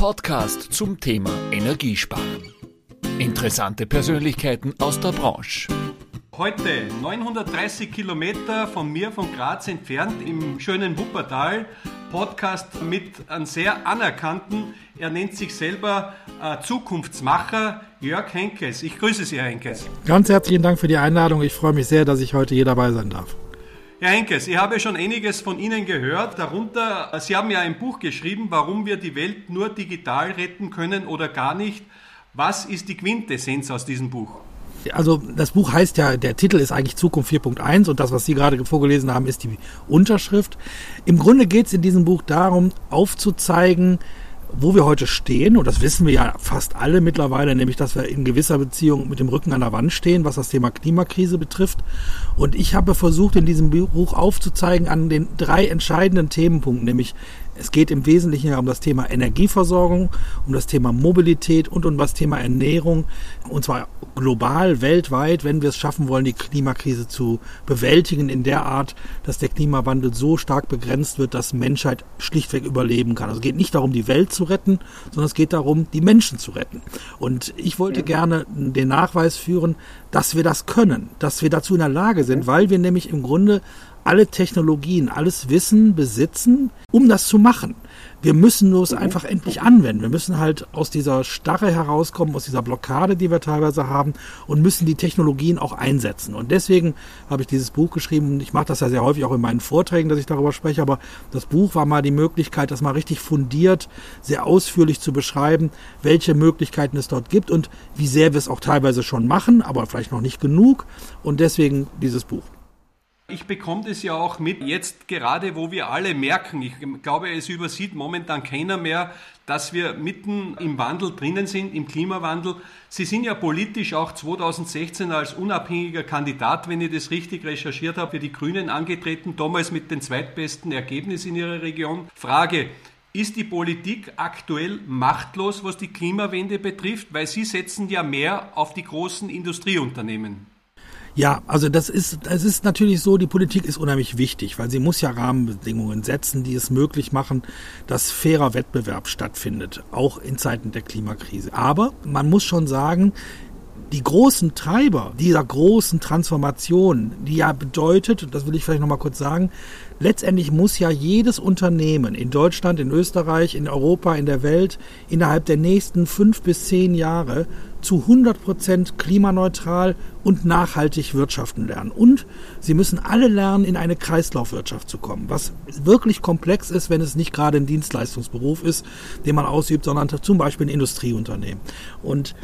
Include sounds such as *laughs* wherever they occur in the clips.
Podcast zum Thema Energiesparen. Interessante Persönlichkeiten aus der Branche. Heute 930 Kilometer von mir, von Graz entfernt, im schönen Wuppertal. Podcast mit einem sehr anerkannten, er nennt sich selber äh, Zukunftsmacher, Jörg Henkes. Ich grüße Sie, Herr Henkes. Ganz herzlichen Dank für die Einladung. Ich freue mich sehr, dass ich heute hier dabei sein darf. Herr Henkes, ich habe schon einiges von Ihnen gehört. Darunter, Sie haben ja ein Buch geschrieben, warum wir die Welt nur digital retten können oder gar nicht. Was ist die Quintessenz aus diesem Buch? Also das Buch heißt ja, der Titel ist eigentlich Zukunft 4.1 und das, was Sie gerade vorgelesen haben, ist die Unterschrift. Im Grunde geht es in diesem Buch darum, aufzuzeigen, wo wir heute stehen, und das wissen wir ja fast alle mittlerweile, nämlich dass wir in gewisser Beziehung mit dem Rücken an der Wand stehen, was das Thema Klimakrise betrifft. Und ich habe versucht, in diesem Buch aufzuzeigen an den drei entscheidenden Themenpunkten, nämlich es geht im Wesentlichen ja um das Thema Energieversorgung, um das Thema Mobilität und um das Thema Ernährung. Und zwar global, weltweit, wenn wir es schaffen wollen, die Klimakrise zu bewältigen in der Art, dass der Klimawandel so stark begrenzt wird, dass Menschheit schlichtweg überleben kann. Also es geht nicht darum, die Welt zu retten, sondern es geht darum, die Menschen zu retten. Und ich wollte gerne den Nachweis führen, dass wir das können, dass wir dazu in der Lage sind, weil wir nämlich im Grunde alle Technologien, alles Wissen besitzen, um das zu machen. Wir müssen nur es einfach endlich anwenden. Wir müssen halt aus dieser Starre herauskommen, aus dieser Blockade, die wir teilweise haben und müssen die Technologien auch einsetzen. Und deswegen habe ich dieses Buch geschrieben. Ich mache das ja sehr häufig auch in meinen Vorträgen, dass ich darüber spreche, aber das Buch war mal die Möglichkeit, das mal richtig fundiert, sehr ausführlich zu beschreiben, welche Möglichkeiten es dort gibt und wie sehr wir es auch teilweise schon machen, aber vielleicht noch nicht genug. Und deswegen dieses Buch. Ich bekomme das ja auch mit, jetzt gerade, wo wir alle merken, ich glaube, es übersieht momentan keiner mehr, dass wir mitten im Wandel drinnen sind, im Klimawandel. Sie sind ja politisch auch 2016 als unabhängiger Kandidat, wenn ich das richtig recherchiert habe, für die Grünen angetreten, damals mit den zweitbesten Ergebnissen in Ihrer Region. Frage, ist die Politik aktuell machtlos, was die Klimawende betrifft? Weil Sie setzen ja mehr auf die großen Industrieunternehmen. Ja, also das ist, es ist natürlich so, die Politik ist unheimlich wichtig, weil sie muss ja Rahmenbedingungen setzen, die es möglich machen, dass fairer Wettbewerb stattfindet, auch in Zeiten der Klimakrise. Aber man muss schon sagen, die großen Treiber dieser großen Transformation, die ja bedeutet, das will ich vielleicht nochmal kurz sagen, letztendlich muss ja jedes Unternehmen in Deutschland, in Österreich, in Europa, in der Welt innerhalb der nächsten fünf bis zehn Jahre zu 100 Prozent klimaneutral und nachhaltig wirtschaften lernen. Und sie müssen alle lernen, in eine Kreislaufwirtschaft zu kommen, was wirklich komplex ist, wenn es nicht gerade ein Dienstleistungsberuf ist, den man ausübt, sondern zum Beispiel ein Industrieunternehmen. Und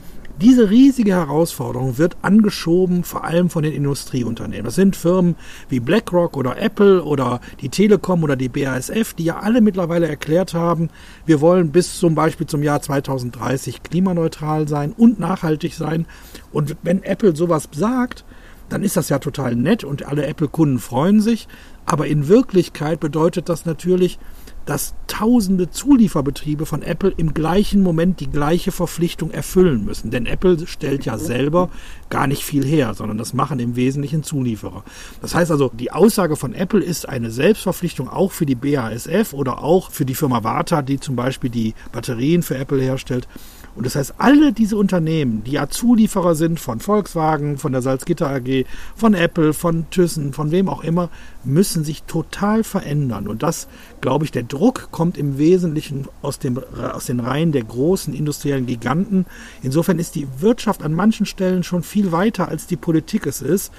diese riesige Herausforderung wird angeschoben, vor allem von den Industrieunternehmen. Das sind Firmen wie BlackRock oder Apple oder die Telekom oder die BASF, die ja alle mittlerweile erklärt haben, wir wollen bis zum Beispiel zum Jahr 2030 klimaneutral sein und nachhaltig sein. Und wenn Apple sowas sagt, dann ist das ja total nett und alle Apple-Kunden freuen sich. Aber in Wirklichkeit bedeutet das natürlich, dass tausende Zulieferbetriebe von Apple im gleichen Moment die gleiche Verpflichtung erfüllen müssen. Denn Apple stellt ja selber gar nicht viel her, sondern das machen im Wesentlichen Zulieferer. Das heißt also, die Aussage von Apple ist eine Selbstverpflichtung auch für die BASF oder auch für die Firma Varta, die zum Beispiel die Batterien für Apple herstellt. Und das heißt, alle diese Unternehmen, die ja Zulieferer sind von Volkswagen, von der Salzgitter AG, von Apple, von Thyssen, von wem auch immer, müssen sich total verändern. Und das, glaube ich, der Druck kommt im Wesentlichen aus, dem, aus den Reihen der großen industriellen Giganten. Insofern ist die Wirtschaft an manchen Stellen schon viel weiter, als die Politik es ist.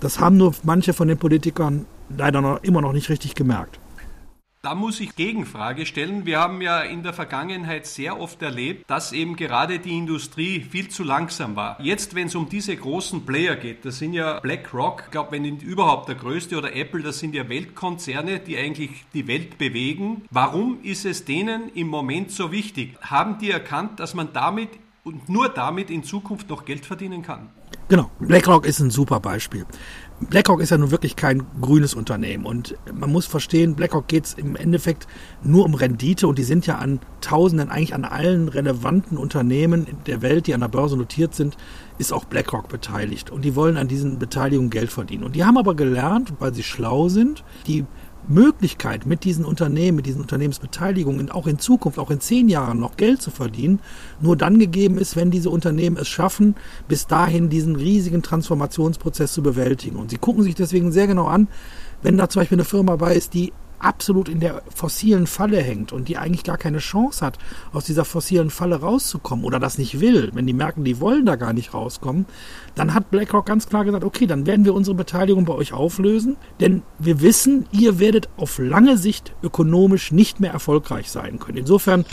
Das haben nur manche von den Politikern leider noch, immer noch nicht richtig gemerkt. Da muss ich Gegenfrage stellen. Wir haben ja in der Vergangenheit sehr oft erlebt, dass eben gerade die Industrie viel zu langsam war. Jetzt, wenn es um diese großen Player geht, das sind ja BlackRock, ich glaube, wenn überhaupt der größte oder Apple, das sind ja Weltkonzerne, die eigentlich die Welt bewegen. Warum ist es denen im Moment so wichtig? Haben die erkannt, dass man damit und nur damit in Zukunft noch Geld verdienen kann? Genau, BlackRock ist ein super Beispiel. BlackRock ist ja nun wirklich kein grünes Unternehmen. Und man muss verstehen, BlackRock geht es im Endeffekt nur um Rendite. Und die sind ja an Tausenden, eigentlich an allen relevanten Unternehmen der Welt, die an der Börse notiert sind, ist auch BlackRock beteiligt. Und die wollen an diesen Beteiligungen Geld verdienen. Und die haben aber gelernt, weil sie schlau sind, die Möglichkeit, mit diesen Unternehmen, mit diesen Unternehmensbeteiligungen auch in Zukunft, auch in zehn Jahren noch Geld zu verdienen, nur dann gegeben ist, wenn diese Unternehmen es schaffen, bis dahin diesen riesigen Transformationsprozess zu bewältigen. Und sie gucken sich deswegen sehr genau an, wenn da zum Beispiel eine Firma bei ist, die absolut in der fossilen Falle hängt und die eigentlich gar keine Chance hat, aus dieser fossilen Falle rauszukommen oder das nicht will, wenn die merken, die wollen da gar nicht rauskommen, dann hat BlackRock ganz klar gesagt, okay, dann werden wir unsere Beteiligung bei euch auflösen, denn wir wissen, ihr werdet auf lange Sicht ökonomisch nicht mehr erfolgreich sein können. Insofern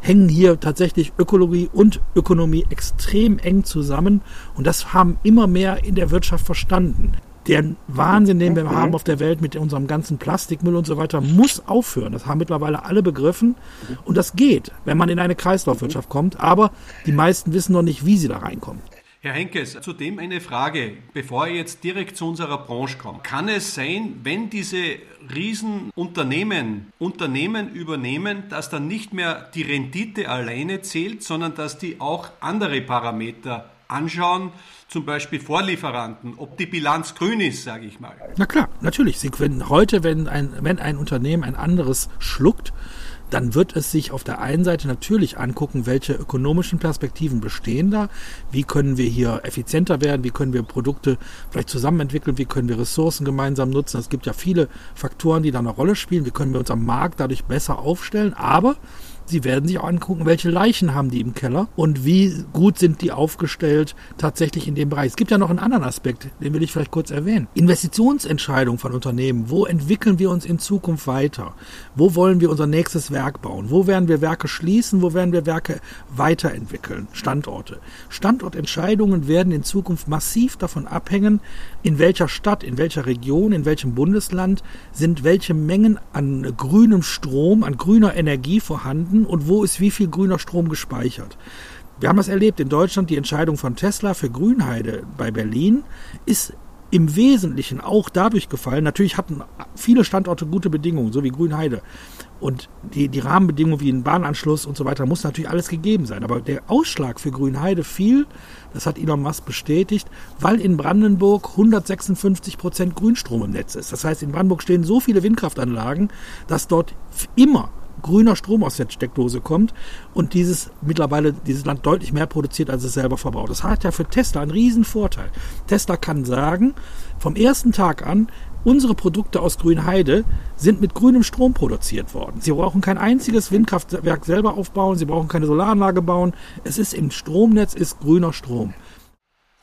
hängen hier tatsächlich Ökologie und Ökonomie extrem eng zusammen und das haben immer mehr in der Wirtschaft verstanden der Wahnsinn, den wir haben auf der Welt mit unserem ganzen Plastikmüll und so weiter, muss aufhören. Das haben mittlerweile alle begriffen. Und das geht, wenn man in eine Kreislaufwirtschaft kommt. Aber die meisten wissen noch nicht, wie sie da reinkommen. Herr Henkes, zudem eine Frage, bevor ich jetzt direkt zu unserer Branche komme. Kann es sein, wenn diese Riesenunternehmen Unternehmen übernehmen, dass dann nicht mehr die Rendite alleine zählt, sondern dass die auch andere Parameter anschauen, zum Beispiel Vorlieferanten, ob die Bilanz grün ist, sage ich mal. Na klar, natürlich. Sie können heute, wenn ein, wenn ein Unternehmen ein anderes schluckt, dann wird es sich auf der einen Seite natürlich angucken, welche ökonomischen Perspektiven bestehen da, wie können wir hier effizienter werden, wie können wir Produkte vielleicht zusammen entwickeln, wie können wir Ressourcen gemeinsam nutzen. Es gibt ja viele Faktoren, die da eine Rolle spielen, wie können wir uns am Markt dadurch besser aufstellen, aber Sie werden sich auch angucken, welche Leichen haben die im Keller und wie gut sind die aufgestellt tatsächlich in dem Bereich. Es gibt ja noch einen anderen Aspekt, den will ich vielleicht kurz erwähnen. Investitionsentscheidungen von Unternehmen. Wo entwickeln wir uns in Zukunft weiter? Wo wollen wir unser nächstes Werk bauen? Wo werden wir Werke schließen? Wo werden wir Werke weiterentwickeln? Standorte. Standortentscheidungen werden in Zukunft massiv davon abhängen, in welcher Stadt, in welcher Region, in welchem Bundesland sind welche Mengen an grünem Strom, an grüner Energie vorhanden finden und wo ist wie viel grüner Strom gespeichert. Wir haben das erlebt in Deutschland, die Entscheidung von Tesla für Grünheide bei Berlin ist im Wesentlichen auch dadurch gefallen. Natürlich hatten viele Standorte gute Bedingungen, so wie Grünheide. Und die, die Rahmenbedingungen wie ein Bahnanschluss und so weiter muss natürlich alles gegeben sein. Aber der Ausschlag für Grünheide fiel, das hat Elon Musk bestätigt, weil in Brandenburg 156 Prozent Grünstrom im Netz ist. Das heißt, in Brandenburg stehen so viele Windkraftanlagen, dass dort immer grüner Strom aus der Steckdose kommt und dieses mittlerweile dieses Land deutlich mehr produziert, als es selber verbraucht. Das hat ja für Tesla einen riesen Vorteil. Tesla kann sagen, vom ersten Tag an, unsere Produkte aus Grünheide sind mit grünem Strom produziert worden. Sie brauchen kein einziges Windkraftwerk selber aufbauen, sie brauchen keine Solaranlage bauen. Es ist im Stromnetz ist grüner Strom.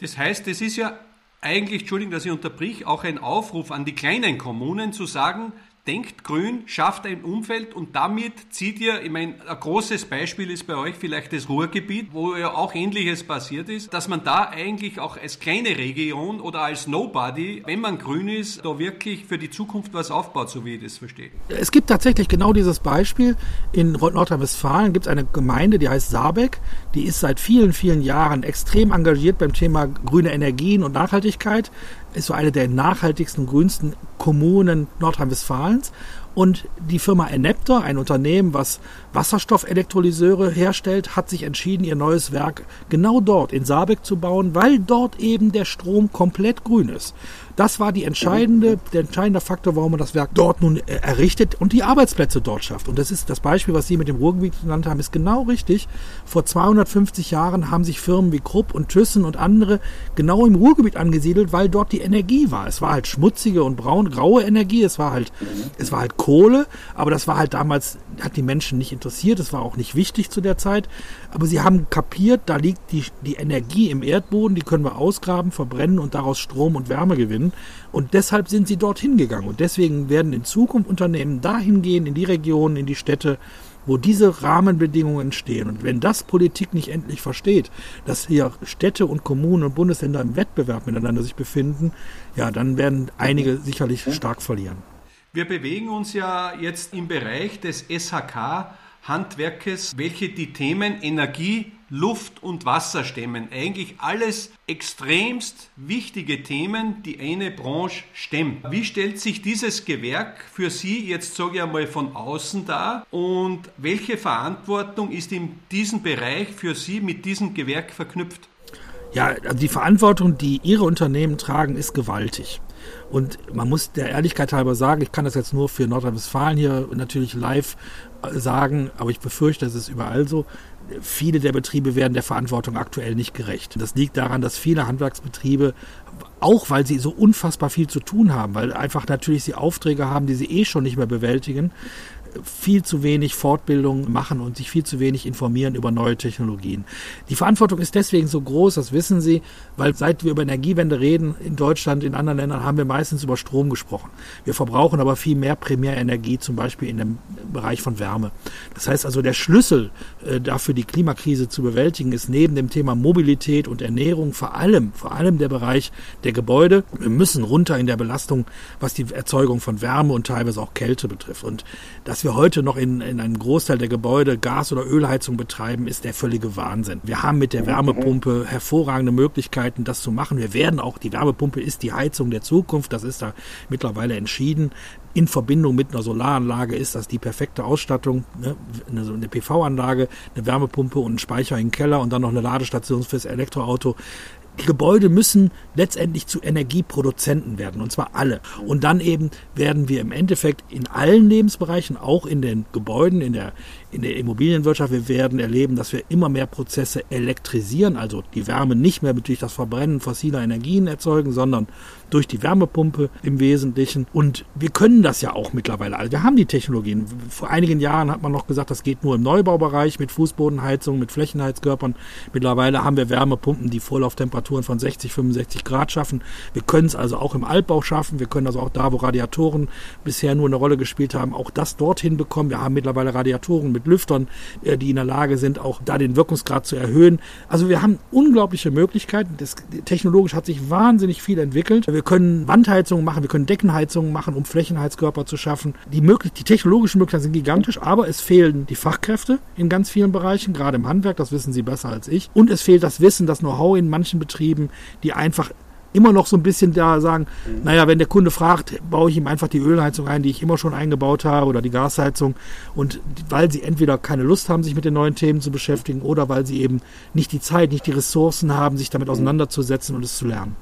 Das heißt, es ist ja eigentlich, Entschuldigung, dass ich unterbrich, auch ein Aufruf an die kleinen Kommunen zu sagen, denkt grün, schafft ein Umfeld und damit zieht ihr, ich meine, ein großes Beispiel ist bei euch vielleicht das Ruhrgebiet, wo ja auch ähnliches passiert ist, dass man da eigentlich auch als kleine Region oder als Nobody, wenn man grün ist, da wirklich für die Zukunft was aufbaut, so wie ich das verstehe. Es gibt tatsächlich genau dieses Beispiel. In Nordrhein-Westfalen gibt es eine Gemeinde, die heißt Saarbeck, die ist seit vielen, vielen Jahren extrem engagiert beim Thema grüne Energien und Nachhaltigkeit ist so eine der nachhaltigsten, grünsten Kommunen Nordrhein-Westfalens. Und die Firma Enepta, ein Unternehmen, was Wasserstoffelektrolyseure herstellt, hat sich entschieden, ihr neues Werk genau dort in Saarbeck zu bauen, weil dort eben der Strom komplett grün ist. Das war die entscheidende, der entscheidende Faktor, warum man das Werk dort nun äh, errichtet und die Arbeitsplätze dort schafft. Und das ist das Beispiel, was Sie mit dem Ruhrgebiet genannt haben, ist genau richtig. Vor 250 Jahren haben sich Firmen wie Krupp und Thyssen und andere genau im Ruhrgebiet angesiedelt, weil dort die Energie war. Es war halt schmutzige und braun, graue Energie, es war halt, es war halt Kohle, aber das war halt damals, hat die Menschen nicht interessiert, es war auch nicht wichtig zu der Zeit. Aber sie haben kapiert, da liegt die, die Energie im Erdboden, die können wir ausgraben, verbrennen und daraus Strom und Wärme gewinnen. Und deshalb sind sie dorthin gegangen. Und deswegen werden in Zukunft Unternehmen dahin gehen, in die Regionen, in die Städte, wo diese Rahmenbedingungen entstehen. Und wenn das Politik nicht endlich versteht, dass hier Städte und Kommunen und Bundesländer im Wettbewerb miteinander sich befinden, ja, dann werden einige sicherlich stark verlieren. Wir bewegen uns ja jetzt im Bereich des SHK Handwerkes, welche die Themen Energie, Luft und Wasser stemmen. Eigentlich alles extremst wichtige Themen, die eine Branche stemmt. Wie stellt sich dieses Gewerk für Sie jetzt, sage ich einmal, von außen dar und welche Verantwortung ist in diesem Bereich für Sie mit diesem Gewerk verknüpft? Ja, die Verantwortung, die Ihre Unternehmen tragen, ist gewaltig. Und man muss der Ehrlichkeit halber sagen, ich kann das jetzt nur für Nordrhein-Westfalen hier natürlich live äh, sagen, aber ich befürchte, es ist überall so. Viele der Betriebe werden der Verantwortung aktuell nicht gerecht. Das liegt daran, dass viele Handwerksbetriebe, auch weil sie so unfassbar viel zu tun haben, weil einfach natürlich sie Aufträge haben, die sie eh schon nicht mehr bewältigen, viel zu wenig Fortbildung machen und sich viel zu wenig informieren über neue Technologien. Die Verantwortung ist deswegen so groß, das wissen Sie, weil seit wir über Energiewende reden in Deutschland, in anderen Ländern haben wir meistens über Strom gesprochen. Wir verbrauchen aber viel mehr Primärenergie, zum Beispiel in dem Bereich von Wärme. Das heißt also, der Schlüssel äh, dafür, die Klimakrise zu bewältigen, ist neben dem Thema Mobilität und Ernährung vor allem, vor allem der Bereich der Gebäude. Wir müssen runter in der Belastung, was die Erzeugung von Wärme und teilweise auch Kälte betrifft. Und das wir heute noch in, in einem Großteil der Gebäude Gas- oder Ölheizung betreiben, ist der völlige Wahnsinn. Wir haben mit der Wärmepumpe hervorragende Möglichkeiten, das zu machen. Wir werden auch, die Wärmepumpe ist die Heizung der Zukunft, das ist da mittlerweile entschieden. In Verbindung mit einer Solaranlage ist das die perfekte Ausstattung. Ne? Eine PV-Anlage, eine Wärmepumpe und ein Speicher im Keller und dann noch eine Ladestation fürs Elektroauto Gebäude müssen letztendlich zu Energieproduzenten werden, und zwar alle. Und dann eben werden wir im Endeffekt in allen Lebensbereichen, auch in den Gebäuden, in der, in der Immobilienwirtschaft, wir werden erleben, dass wir immer mehr Prozesse elektrisieren, also die Wärme nicht mehr durch das Verbrennen fossiler Energien erzeugen, sondern durch die Wärmepumpe im Wesentlichen. Und wir können das ja auch mittlerweile. Also wir haben die Technologien. Vor einigen Jahren hat man noch gesagt, das geht nur im Neubaubereich mit Fußbodenheizung, mit Flächenheizkörpern. Mittlerweile haben wir Wärmepumpen, die Vorlauftemperaturen von 60, 65 Grad schaffen. Wir können es also auch im Altbau schaffen. Wir können also auch da, wo Radiatoren bisher nur eine Rolle gespielt haben, auch das dorthin bekommen. Wir haben mittlerweile Radiatoren mit Lüftern, äh, die in der Lage sind, auch da den Wirkungsgrad zu erhöhen. Also wir haben unglaubliche Möglichkeiten. Das, technologisch hat sich wahnsinnig viel entwickelt. Wir können Wandheizungen machen, wir können Deckenheizungen machen, um Flächenheizkörper zu schaffen. Die, möglich die technologischen Möglichkeiten sind gigantisch, aber es fehlen die Fachkräfte in ganz vielen Bereichen, gerade im Handwerk, das wissen Sie besser als ich. Und es fehlt das Wissen, das Know-how in manchen Betrieben, die einfach immer noch so ein bisschen da sagen, mhm. naja, wenn der Kunde fragt, baue ich ihm einfach die Ölheizung ein, die ich immer schon eingebaut habe oder die Gasheizung. Und weil sie entweder keine Lust haben, sich mit den neuen Themen zu beschäftigen oder weil sie eben nicht die Zeit, nicht die Ressourcen haben, sich damit mhm. auseinanderzusetzen und es zu lernen.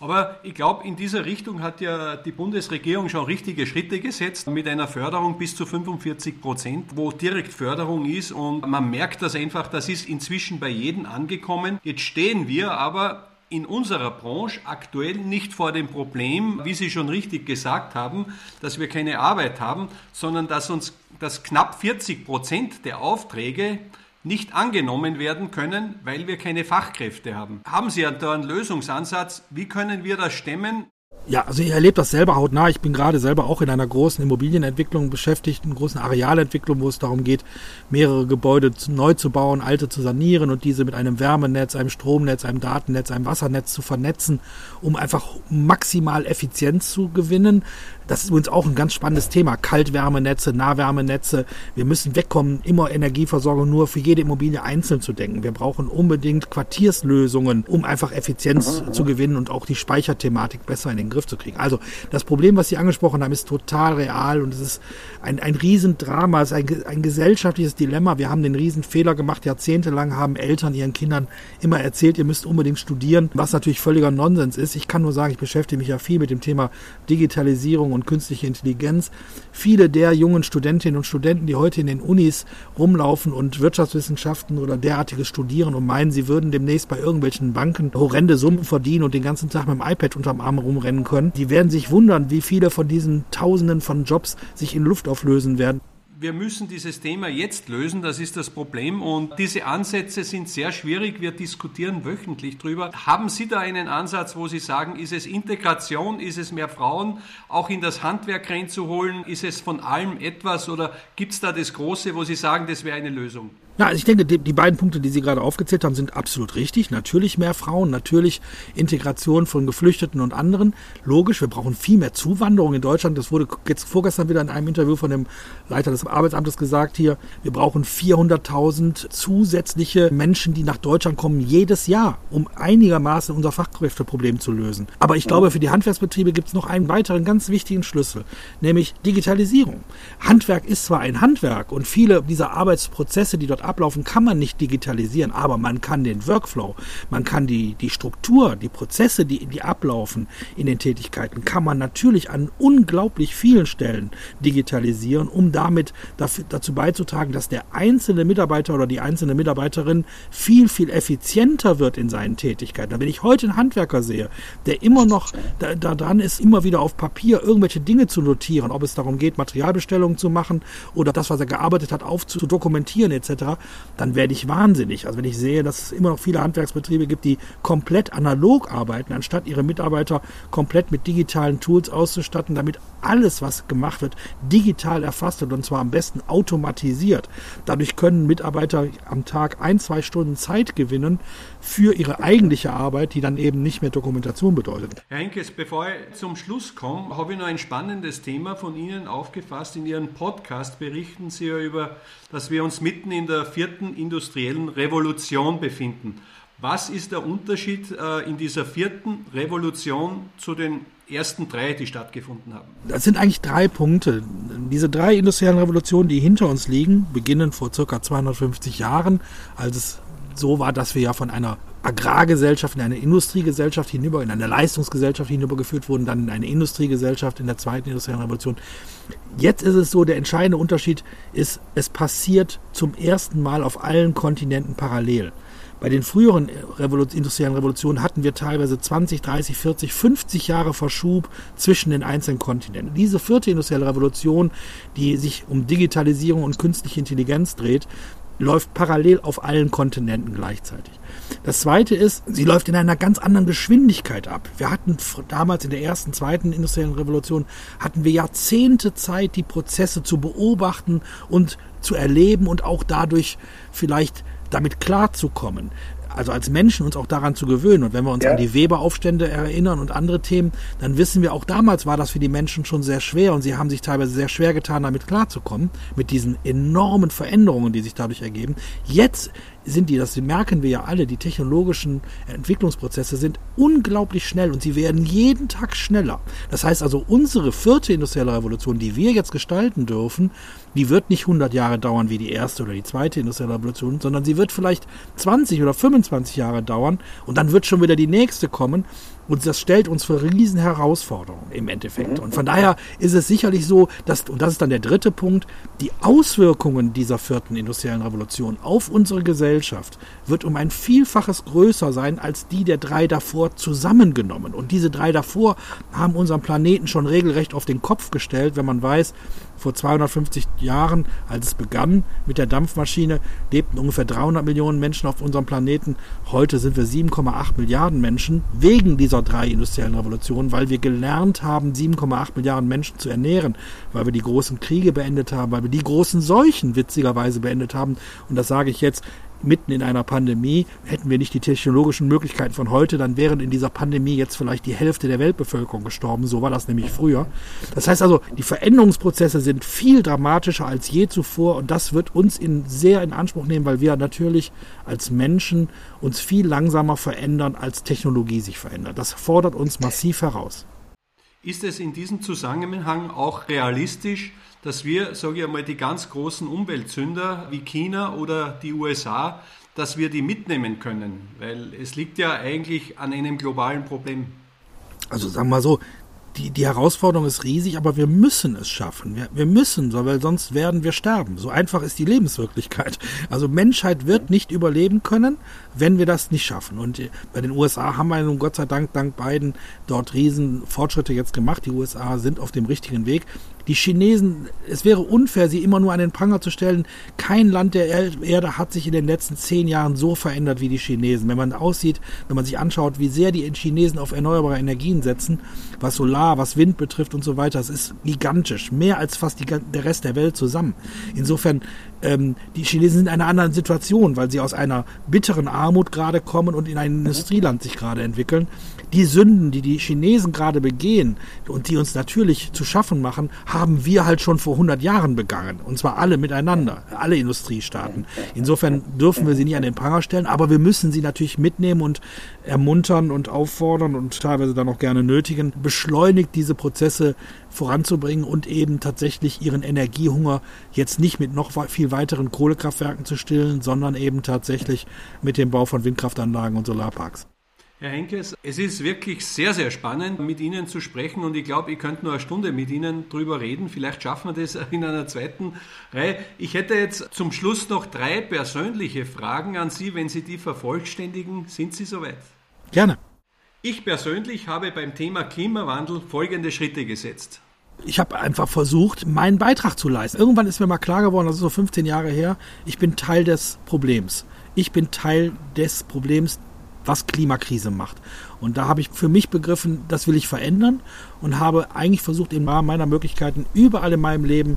Aber ich glaube, in dieser Richtung hat ja die Bundesregierung schon richtige Schritte gesetzt mit einer Förderung bis zu 45 Prozent, wo direkt Förderung ist und man merkt das einfach, das ist inzwischen bei jedem angekommen. Jetzt stehen wir aber in unserer Branche aktuell nicht vor dem Problem, wie Sie schon richtig gesagt haben, dass wir keine Arbeit haben, sondern dass uns dass knapp 40 Prozent der Aufträge nicht angenommen werden können, weil wir keine Fachkräfte haben. Haben Sie da einen Lösungsansatz? Wie können wir das stemmen? Ja, also ich erlebe das selber hautnah. Ich bin gerade selber auch in einer großen Immobilienentwicklung beschäftigt, in großen Arealentwicklung, wo es darum geht, mehrere Gebäude neu zu bauen, alte zu sanieren und diese mit einem Wärmenetz, einem Stromnetz, einem Datennetz, einem Wassernetz zu vernetzen, um einfach maximal Effizienz zu gewinnen. Das ist übrigens auch ein ganz spannendes Thema. Kaltwärmenetze, Nahwärmenetze. Wir müssen wegkommen, immer Energieversorgung nur für jede Immobilie einzeln zu denken. Wir brauchen unbedingt Quartierslösungen, um einfach Effizienz zu gewinnen und auch die Speicherthematik besser in den Griff zu kriegen. Also das Problem, was Sie angesprochen haben, ist total real und es ist ein, ein Riesendrama, es ist ein, ein gesellschaftliches Dilemma. Wir haben den Riesenfehler gemacht. Jahrzehntelang haben Eltern ihren Kindern immer erzählt, ihr müsst unbedingt studieren, was natürlich völliger Nonsens ist. Ich kann nur sagen, ich beschäftige mich ja viel mit dem Thema Digitalisierung und künstliche Intelligenz. Viele der jungen Studentinnen und Studenten, die heute in den Unis rumlaufen und Wirtschaftswissenschaften oder derartiges studieren und meinen, sie würden demnächst bei irgendwelchen Banken horrende Summen verdienen und den ganzen Tag mit dem iPad unterm Arm rumrennen können, die werden sich wundern, wie viele von diesen Tausenden von Jobs sich in Luft auflösen werden wir müssen dieses Thema jetzt lösen, das ist das Problem. Und diese Ansätze sind sehr schwierig. Wir diskutieren wöchentlich drüber. Haben Sie da einen Ansatz, wo Sie sagen, ist es Integration, ist es mehr Frauen auch in das Handwerk reinzuholen? Ist es von allem etwas oder gibt es da das Große, wo Sie sagen, das wäre eine Lösung? Ja, also ich denke, die, die, beiden Punkte, die Sie gerade aufgezählt haben, sind absolut richtig. Natürlich mehr Frauen, natürlich Integration von Geflüchteten und anderen. Logisch, wir brauchen viel mehr Zuwanderung in Deutschland. Das wurde jetzt vorgestern wieder in einem Interview von dem Leiter des Arbeitsamtes gesagt hier. Wir brauchen 400.000 zusätzliche Menschen, die nach Deutschland kommen, jedes Jahr, um einigermaßen unser Fachkräfteproblem zu lösen. Aber ich glaube, für die Handwerksbetriebe gibt es noch einen weiteren ganz wichtigen Schlüssel, nämlich Digitalisierung. Handwerk ist zwar ein Handwerk und viele dieser Arbeitsprozesse, die dort ablaufen, kann man nicht digitalisieren, aber man kann den Workflow, man kann die, die Struktur, die Prozesse, die, die ablaufen in den Tätigkeiten, kann man natürlich an unglaublich vielen Stellen digitalisieren, um damit dafür, dazu beizutragen, dass der einzelne Mitarbeiter oder die einzelne Mitarbeiterin viel, viel effizienter wird in seinen Tätigkeiten. Wenn ich heute einen Handwerker sehe, der immer noch da, da dran ist, immer wieder auf Papier irgendwelche Dinge zu notieren, ob es darum geht, Materialbestellungen zu machen oder das, was er gearbeitet hat, aufzudokumentieren etc., dann werde ich wahnsinnig. Also wenn ich sehe, dass es immer noch viele Handwerksbetriebe gibt, die komplett analog arbeiten, anstatt ihre Mitarbeiter komplett mit digitalen Tools auszustatten, damit alles, was gemacht wird, digital erfasst wird und zwar am besten automatisiert. Dadurch können Mitarbeiter am Tag ein, zwei Stunden Zeit gewinnen für ihre eigentliche Arbeit, die dann eben nicht mehr Dokumentation bedeutet. Herr Henkes, bevor ich zum Schluss komme, habe ich noch ein spannendes Thema von Ihnen aufgefasst. In Ihrem Podcast berichten Sie ja über, dass wir uns mitten in der vierten industriellen Revolution befinden. Was ist der Unterschied äh, in dieser vierten Revolution zu den ersten drei, die stattgefunden haben? Das sind eigentlich drei Punkte. Diese drei industriellen Revolutionen, die hinter uns liegen, beginnen vor circa 250 Jahren, als es so war, dass wir ja von einer Agrargesellschaft in eine Industriegesellschaft hinüber, in eine Leistungsgesellschaft hinübergeführt wurden, dann in eine Industriegesellschaft in der zweiten industriellen Revolution. Jetzt ist es so, der entscheidende Unterschied ist, es passiert zum ersten Mal auf allen Kontinenten parallel. Bei den früheren Revolu industriellen Revolutionen hatten wir teilweise 20, 30, 40, 50 Jahre Verschub zwischen den einzelnen Kontinenten. Diese vierte industrielle Revolution, die sich um Digitalisierung und künstliche Intelligenz dreht, läuft parallel auf allen Kontinenten gleichzeitig. Das zweite ist, sie läuft in einer ganz anderen Geschwindigkeit ab. Wir hatten damals in der ersten, zweiten industriellen Revolution, hatten wir Jahrzehnte Zeit, die Prozesse zu beobachten und zu erleben und auch dadurch vielleicht damit klarzukommen also als Menschen uns auch daran zu gewöhnen. Und wenn wir uns ja. an die Weberaufstände erinnern und andere Themen, dann wissen wir auch damals war das für die Menschen schon sehr schwer und sie haben sich teilweise sehr schwer getan, damit klarzukommen, mit diesen enormen Veränderungen, die sich dadurch ergeben. Jetzt sind die, das merken wir ja alle, die technologischen Entwicklungsprozesse sind unglaublich schnell und sie werden jeden Tag schneller. Das heißt also, unsere vierte industrielle Revolution, die wir jetzt gestalten dürfen, die wird nicht 100 Jahre dauern wie die erste oder die zweite industrielle Revolution, sondern sie wird vielleicht 20 oder 25 Jahre dauern und dann wird schon wieder die nächste kommen und das stellt uns für riesen Herausforderungen im Endeffekt. Und von daher ist es sicherlich so, dass, und das ist dann der dritte Punkt, die Auswirkungen dieser vierten industriellen Revolution auf unsere Gesellschaft wird um ein Vielfaches größer sein als die der drei davor zusammengenommen. Und diese drei davor haben unseren Planeten schon regelrecht auf den Kopf gestellt, wenn man weiß, vor 250 Jahren, als es begann mit der Dampfmaschine, lebten ungefähr 300 Millionen Menschen auf unserem Planeten. Heute sind wir 7,8 Milliarden Menschen wegen dieser drei industriellen Revolutionen, weil wir gelernt haben, 7,8 Milliarden Menschen zu ernähren, weil wir die großen Kriege beendet haben, weil wir die großen Seuchen witzigerweise beendet haben. Und das sage ich jetzt mitten in einer Pandemie. Hätten wir nicht die technologischen Möglichkeiten von heute, dann wären in dieser Pandemie jetzt vielleicht die Hälfte der Weltbevölkerung gestorben. So war das nämlich früher. Das heißt also, die Veränderungsprozesse sind viel dramatischer als je zuvor und das wird uns in, sehr in Anspruch nehmen, weil wir natürlich als Menschen uns viel langsamer verändern, als Technologie sich verändert. Das fordert uns massiv heraus. Ist es in diesem Zusammenhang auch realistisch, dass wir, sage ich einmal, die ganz großen Umweltsünder wie China oder die USA, dass wir die mitnehmen können? Weil es liegt ja eigentlich an einem globalen Problem. Also sagen wir mal so, die, die Herausforderung ist riesig, aber wir müssen es schaffen. Wir, wir müssen, weil sonst werden wir sterben. So einfach ist die Lebenswirklichkeit. Also Menschheit wird nicht überleben können, wenn wir das nicht schaffen. Und bei den USA haben wir nun Gott sei Dank, dank Biden, dort riesen Fortschritte jetzt gemacht. Die USA sind auf dem richtigen Weg. Die Chinesen, es wäre unfair, sie immer nur an den Pranger zu stellen. Kein Land der Erde hat sich in den letzten zehn Jahren so verändert wie die Chinesen. Wenn man aussieht, wenn man sich anschaut, wie sehr die Chinesen auf erneuerbare Energien setzen, was Solar, was Wind betrifft und so weiter, das ist gigantisch. Mehr als fast die, der Rest der Welt zusammen. Insofern ähm, die Chinesen sind in einer anderen Situation, weil sie aus einer bitteren Armut gerade kommen und in ein Industrieland sich gerade entwickeln. Die Sünden, die die Chinesen gerade begehen und die uns natürlich zu schaffen machen, haben wir halt schon vor 100 Jahren begangen. Und zwar alle miteinander, alle Industriestaaten. Insofern dürfen wir sie nicht an den Pranger stellen, aber wir müssen sie natürlich mitnehmen und ermuntern und auffordern und teilweise dann auch gerne nötigen, beschleunigt diese Prozesse voranzubringen und eben tatsächlich ihren Energiehunger jetzt nicht mit noch viel weiteren Kohlekraftwerken zu stillen, sondern eben tatsächlich mit dem Bau von Windkraftanlagen und Solarparks. Herr Henkes, es ist wirklich sehr, sehr spannend, mit Ihnen zu sprechen und ich glaube, ich könnte nur eine Stunde mit Ihnen drüber reden. Vielleicht schaffen wir das *laughs* in einer zweiten Reihe. Ich hätte jetzt zum Schluss noch drei persönliche Fragen an Sie. Wenn Sie die vervollständigen, sind Sie soweit? Gerne. Ich persönlich habe beim Thema Klimawandel folgende Schritte gesetzt. Ich habe einfach versucht, meinen Beitrag zu leisten. Irgendwann ist mir mal klar geworden, das ist so 15 Jahre her, ich bin Teil des Problems. Ich bin Teil des Problems was Klimakrise macht. Und da habe ich für mich begriffen, das will ich verändern und habe eigentlich versucht, im Rahmen meiner Möglichkeiten überall in meinem Leben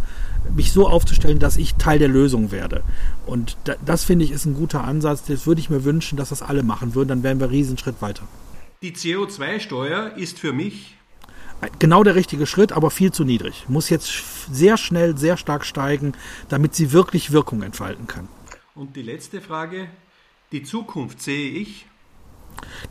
mich so aufzustellen, dass ich Teil der Lösung werde. Und das finde ich ist ein guter Ansatz. Das würde ich mir wünschen, dass das alle machen würden. Dann wären wir einen Riesenschritt weiter. Die CO2-Steuer ist für mich genau der richtige Schritt, aber viel zu niedrig. Muss jetzt sehr schnell, sehr stark steigen, damit sie wirklich Wirkung entfalten kann. Und die letzte Frage. Die Zukunft sehe ich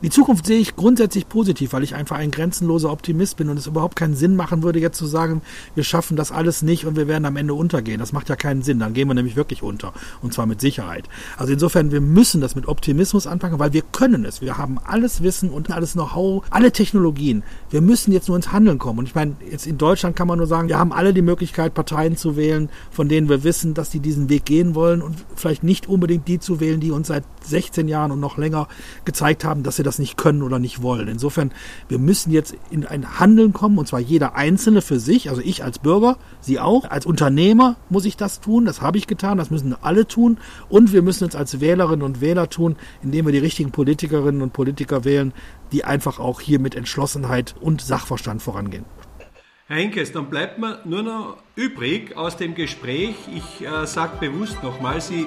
die Zukunft sehe ich grundsätzlich positiv, weil ich einfach ein grenzenloser Optimist bin und es überhaupt keinen Sinn machen würde, jetzt zu sagen, wir schaffen das alles nicht und wir werden am Ende untergehen. Das macht ja keinen Sinn. Dann gehen wir nämlich wirklich unter. Und zwar mit Sicherheit. Also insofern, wir müssen das mit Optimismus anfangen, weil wir können es. Wir haben alles Wissen und alles Know-how, alle Technologien. Wir müssen jetzt nur ins Handeln kommen. Und ich meine, jetzt in Deutschland kann man nur sagen, wir haben alle die Möglichkeit, Parteien zu wählen, von denen wir wissen, dass die diesen Weg gehen wollen und vielleicht nicht unbedingt die zu wählen, die uns seit 16 Jahren und noch länger gezeigt haben, dass sie das nicht können oder nicht wollen. Insofern, wir müssen jetzt in ein Handeln kommen, und zwar jeder Einzelne für sich, also ich als Bürger, Sie auch. Als Unternehmer muss ich das tun, das habe ich getan, das müssen alle tun. Und wir müssen es als Wählerinnen und Wähler tun, indem wir die richtigen Politikerinnen und Politiker wählen, die einfach auch hier mit Entschlossenheit und Sachverstand vorangehen. Herr Henkes, dann bleibt mir nur noch übrig aus dem Gespräch, ich äh, sage bewusst nochmal, Sie,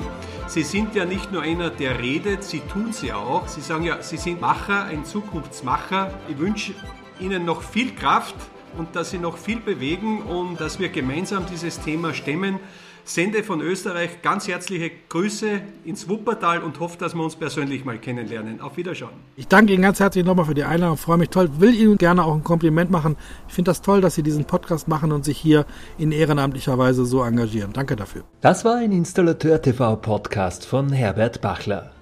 Sie sind ja nicht nur einer, der redet, Sie tun sie auch. Sie sagen ja, Sie sind Macher, ein Zukunftsmacher. Ich wünsche Ihnen noch viel Kraft und dass Sie noch viel bewegen und dass wir gemeinsam dieses Thema stemmen sende von Österreich ganz herzliche Grüße ins Wuppertal und hoffe, dass wir uns persönlich mal kennenlernen. Auf Wiederschauen. Ich danke Ihnen ganz herzlich nochmal für die Einladung. Freue mich toll. Will Ihnen gerne auch ein Kompliment machen. Ich finde das toll, dass Sie diesen Podcast machen und sich hier in ehrenamtlicher Weise so engagieren. Danke dafür. Das war ein Installateur TV Podcast von Herbert Bachler.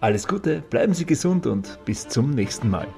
Alles Gute, bleiben Sie gesund und bis zum nächsten Mal.